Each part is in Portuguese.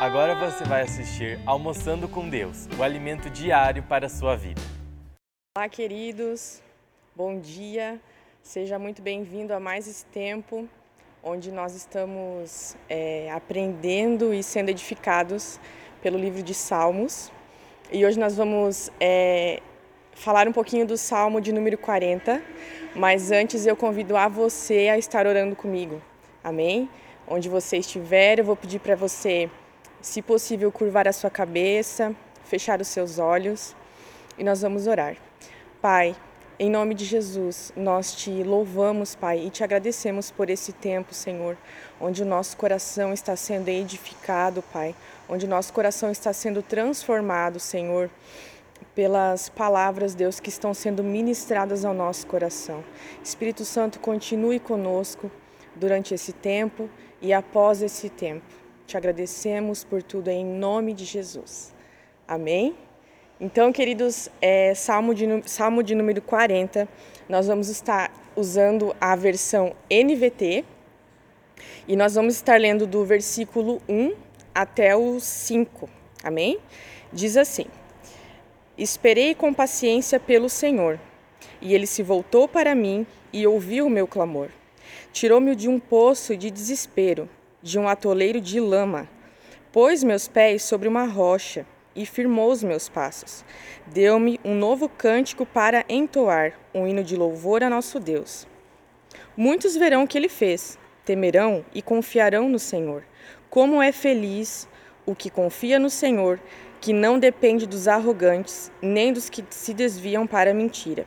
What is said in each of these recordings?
Agora você vai assistir Almoçando com Deus, o alimento diário para a sua vida. Olá, queridos. Bom dia. Seja muito bem-vindo a mais esse tempo onde nós estamos é, aprendendo e sendo edificados pelo livro de Salmos. E hoje nós vamos é, falar um pouquinho do Salmo de número 40, mas antes eu convido a você a estar orando comigo. Amém? Onde você estiver, eu vou pedir para você se possível, curvar a sua cabeça, fechar os seus olhos e nós vamos orar. Pai, em nome de Jesus, nós te louvamos, Pai, e te agradecemos por esse tempo, Senhor, onde o nosso coração está sendo edificado, Pai, onde o nosso coração está sendo transformado, Senhor, pelas palavras, Deus, que estão sendo ministradas ao nosso coração. Espírito Santo, continue conosco durante esse tempo e após esse tempo. Te agradecemos por tudo em nome de Jesus. Amém? Então, queridos, é, Salmo, de, Salmo de número 40, nós vamos estar usando a versão NVT e nós vamos estar lendo do versículo 1 até o 5. Amém? Diz assim: Esperei com paciência pelo Senhor, e ele se voltou para mim e ouviu o meu clamor. Tirou-me de um poço de desespero de um atoleiro de lama. Pôs meus pés sobre uma rocha e firmou os meus passos. Deu-me um novo cântico para entoar, um hino de louvor a nosso Deus. Muitos verão o que ele fez, temerão e confiarão no Senhor. Como é feliz o que confia no Senhor, que não depende dos arrogantes, nem dos que se desviam para a mentira.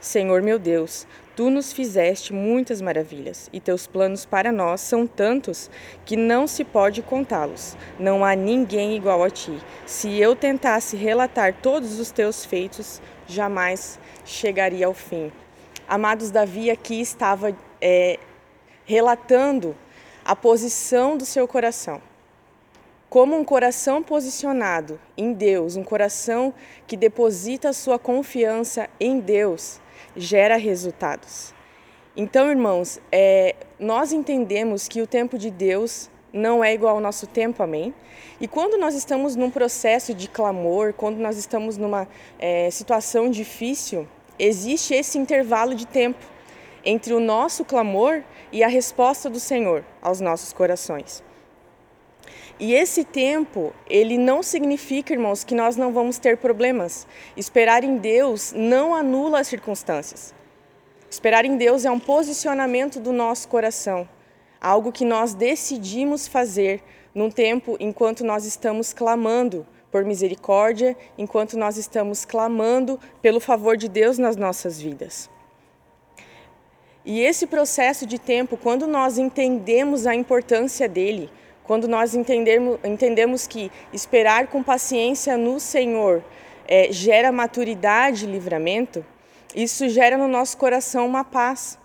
Senhor meu Deus, Tu nos fizeste muitas maravilhas, e teus planos para nós são tantos que não se pode contá-los. Não há ninguém igual a ti. Se eu tentasse relatar todos os teus feitos, jamais chegaria ao fim. Amados, Davi aqui estava é, relatando a posição do seu coração. Como um coração posicionado em Deus, um coração que deposita sua confiança em Deus, gera resultados. Então, irmãos, é, nós entendemos que o tempo de Deus não é igual ao nosso tempo, amém? E quando nós estamos num processo de clamor, quando nós estamos numa é, situação difícil, existe esse intervalo de tempo entre o nosso clamor e a resposta do Senhor aos nossos corações. E esse tempo, ele não significa, irmãos, que nós não vamos ter problemas. Esperar em Deus não anula as circunstâncias. Esperar em Deus é um posicionamento do nosso coração, algo que nós decidimos fazer num tempo enquanto nós estamos clamando por misericórdia, enquanto nós estamos clamando pelo favor de Deus nas nossas vidas. E esse processo de tempo, quando nós entendemos a importância dele, quando nós entendemos, entendemos que esperar com paciência no Senhor é, gera maturidade e livramento, isso gera no nosso coração uma paz.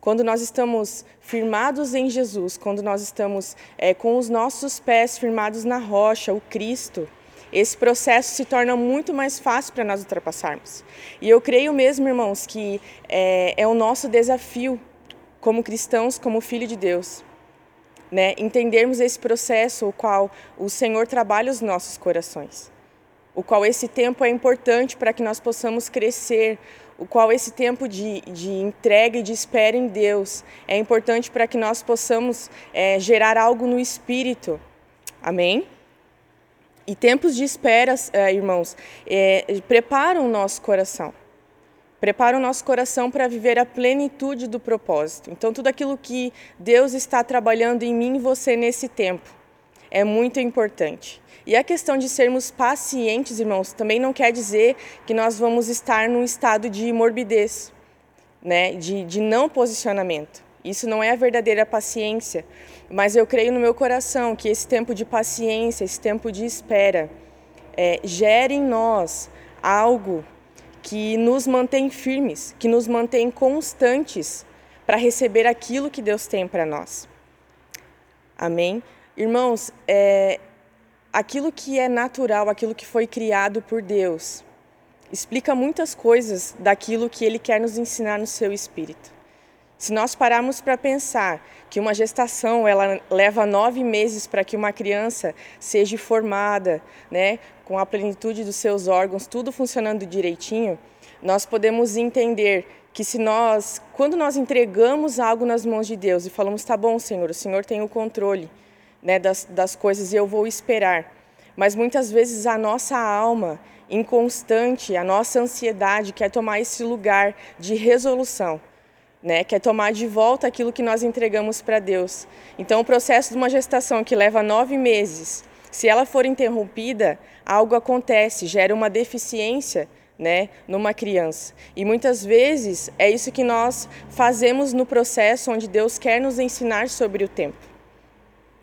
Quando nós estamos firmados em Jesus, quando nós estamos é, com os nossos pés firmados na rocha, o Cristo, esse processo se torna muito mais fácil para nós ultrapassarmos. E eu creio mesmo, irmãos, que é, é o nosso desafio como cristãos, como filho de Deus, né, entendermos esse processo o qual o Senhor trabalha os nossos corações, o qual esse tempo é importante para que nós possamos crescer, o qual esse tempo de, de entrega e de espera em Deus é importante para que nós possamos é, gerar algo no Espírito. Amém? E tempos de espera, é, irmãos, é, preparam o nosso coração prepara o nosso coração para viver a plenitude do propósito. Então, tudo aquilo que Deus está trabalhando em mim e você nesse tempo é muito importante. E a questão de sermos pacientes, irmãos, também não quer dizer que nós vamos estar num estado de morbidez, né? de, de não posicionamento. Isso não é a verdadeira paciência, mas eu creio no meu coração que esse tempo de paciência, esse tempo de espera, é, gere em nós algo que nos mantém firmes, que nos mantém constantes para receber aquilo que Deus tem para nós. Amém? Irmãos, é, aquilo que é natural, aquilo que foi criado por Deus, explica muitas coisas daquilo que Ele quer nos ensinar no seu espírito. Se nós pararmos para pensar que uma gestação ela leva nove meses para que uma criança seja formada, né, com a plenitude dos seus órgãos, tudo funcionando direitinho, nós podemos entender que se nós, quando nós entregamos algo nas mãos de Deus e falamos, tá bom, Senhor, o Senhor tem o controle, né, das, das coisas e eu vou esperar. Mas muitas vezes a nossa alma inconstante, a nossa ansiedade quer tomar esse lugar de resolução né, que é tomar de volta aquilo que nós entregamos para Deus. Então, o processo de uma gestação que leva nove meses, se ela for interrompida, algo acontece, gera uma deficiência né, numa criança. E muitas vezes é isso que nós fazemos no processo onde Deus quer nos ensinar sobre o tempo.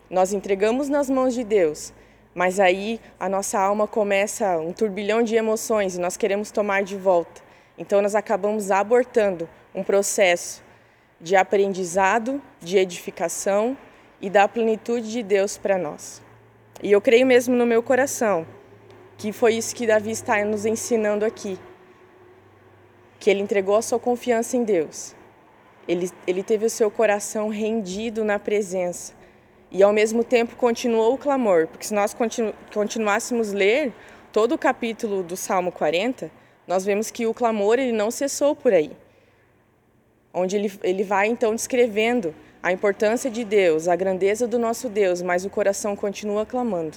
Nós entregamos nas mãos de Deus, mas aí a nossa alma começa um turbilhão de emoções e nós queremos tomar de volta. Então nós acabamos abortando um processo de aprendizado, de edificação e da plenitude de Deus para nós. E eu creio mesmo no meu coração que foi isso que Davi está nos ensinando aqui. Que ele entregou a sua confiança em Deus. Ele, ele teve o seu coração rendido na presença. E ao mesmo tempo continuou o clamor, porque se nós continu, continuássemos ler todo o capítulo do Salmo 40, nós vemos que o clamor ele não cessou por aí onde ele, ele vai então descrevendo a importância de Deus, a grandeza do nosso Deus, mas o coração continua clamando.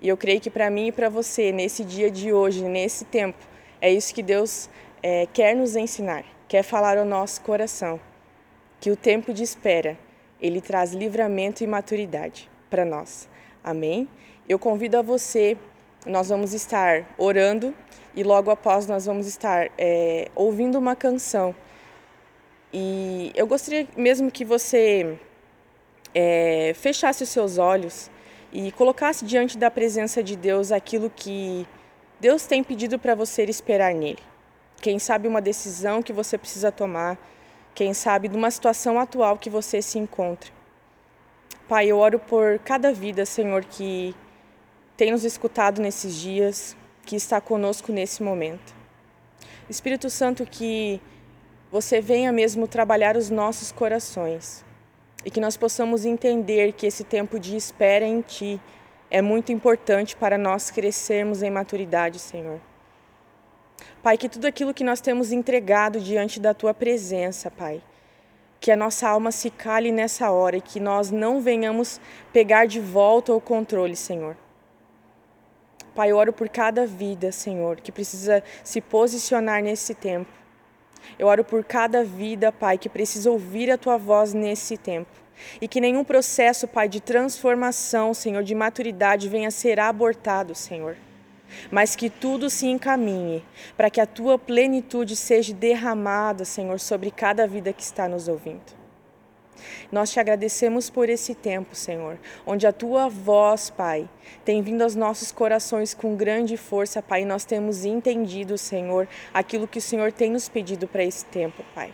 E eu creio que para mim e para você, nesse dia de hoje, nesse tempo, é isso que Deus é, quer nos ensinar, quer falar ao nosso coração. Que o tempo de espera, ele traz livramento e maturidade para nós. Amém? Eu convido a você, nós vamos estar orando e logo após nós vamos estar é, ouvindo uma canção e eu gostaria mesmo que você é, fechasse os seus olhos e colocasse diante da presença de Deus aquilo que Deus tem pedido para você esperar nele. Quem sabe uma decisão que você precisa tomar, quem sabe de uma situação atual que você se encontra. Pai, eu oro por cada vida, Senhor, que tem nos escutado nesses dias, que está conosco nesse momento. Espírito Santo, que você venha mesmo trabalhar os nossos corações e que nós possamos entender que esse tempo de espera em Ti é muito importante para nós crescermos em maturidade, Senhor. Pai, que tudo aquilo que nós temos entregado diante da Tua presença, Pai, que a nossa alma se cale nessa hora e que nós não venhamos pegar de volta o controle, Senhor. Pai, eu oro por cada vida, Senhor, que precisa se posicionar nesse tempo eu oro por cada vida, Pai, que precisa ouvir a tua voz nesse tempo. E que nenhum processo, Pai, de transformação, Senhor, de maturidade venha a ser abortado, Senhor. Mas que tudo se encaminhe para que a tua plenitude seja derramada, Senhor, sobre cada vida que está nos ouvindo. Nós te agradecemos por esse tempo, Senhor, onde a tua voz, Pai, tem vindo aos nossos corações com grande força, Pai, nós temos entendido, Senhor, aquilo que o Senhor tem nos pedido para esse tempo, Pai.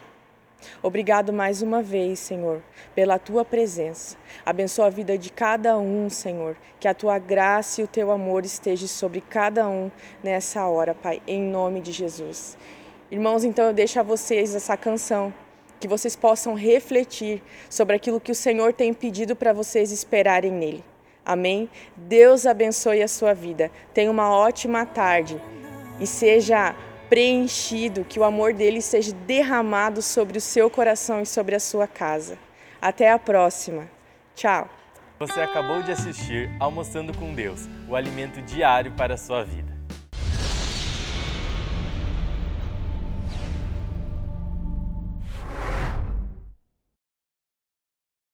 Obrigado mais uma vez, Senhor, pela tua presença. Abençoa a vida de cada um, Senhor. Que a tua graça e o teu amor esteja sobre cada um nessa hora, Pai, em nome de Jesus. Irmãos, então eu deixo a vocês essa canção que vocês possam refletir sobre aquilo que o Senhor tem pedido para vocês esperarem nele. Amém? Deus abençoe a sua vida. Tenha uma ótima tarde e seja preenchido, que o amor dele seja derramado sobre o seu coração e sobre a sua casa. Até a próxima. Tchau. Você acabou de assistir Almoçando com Deus, o alimento diário para a sua vida.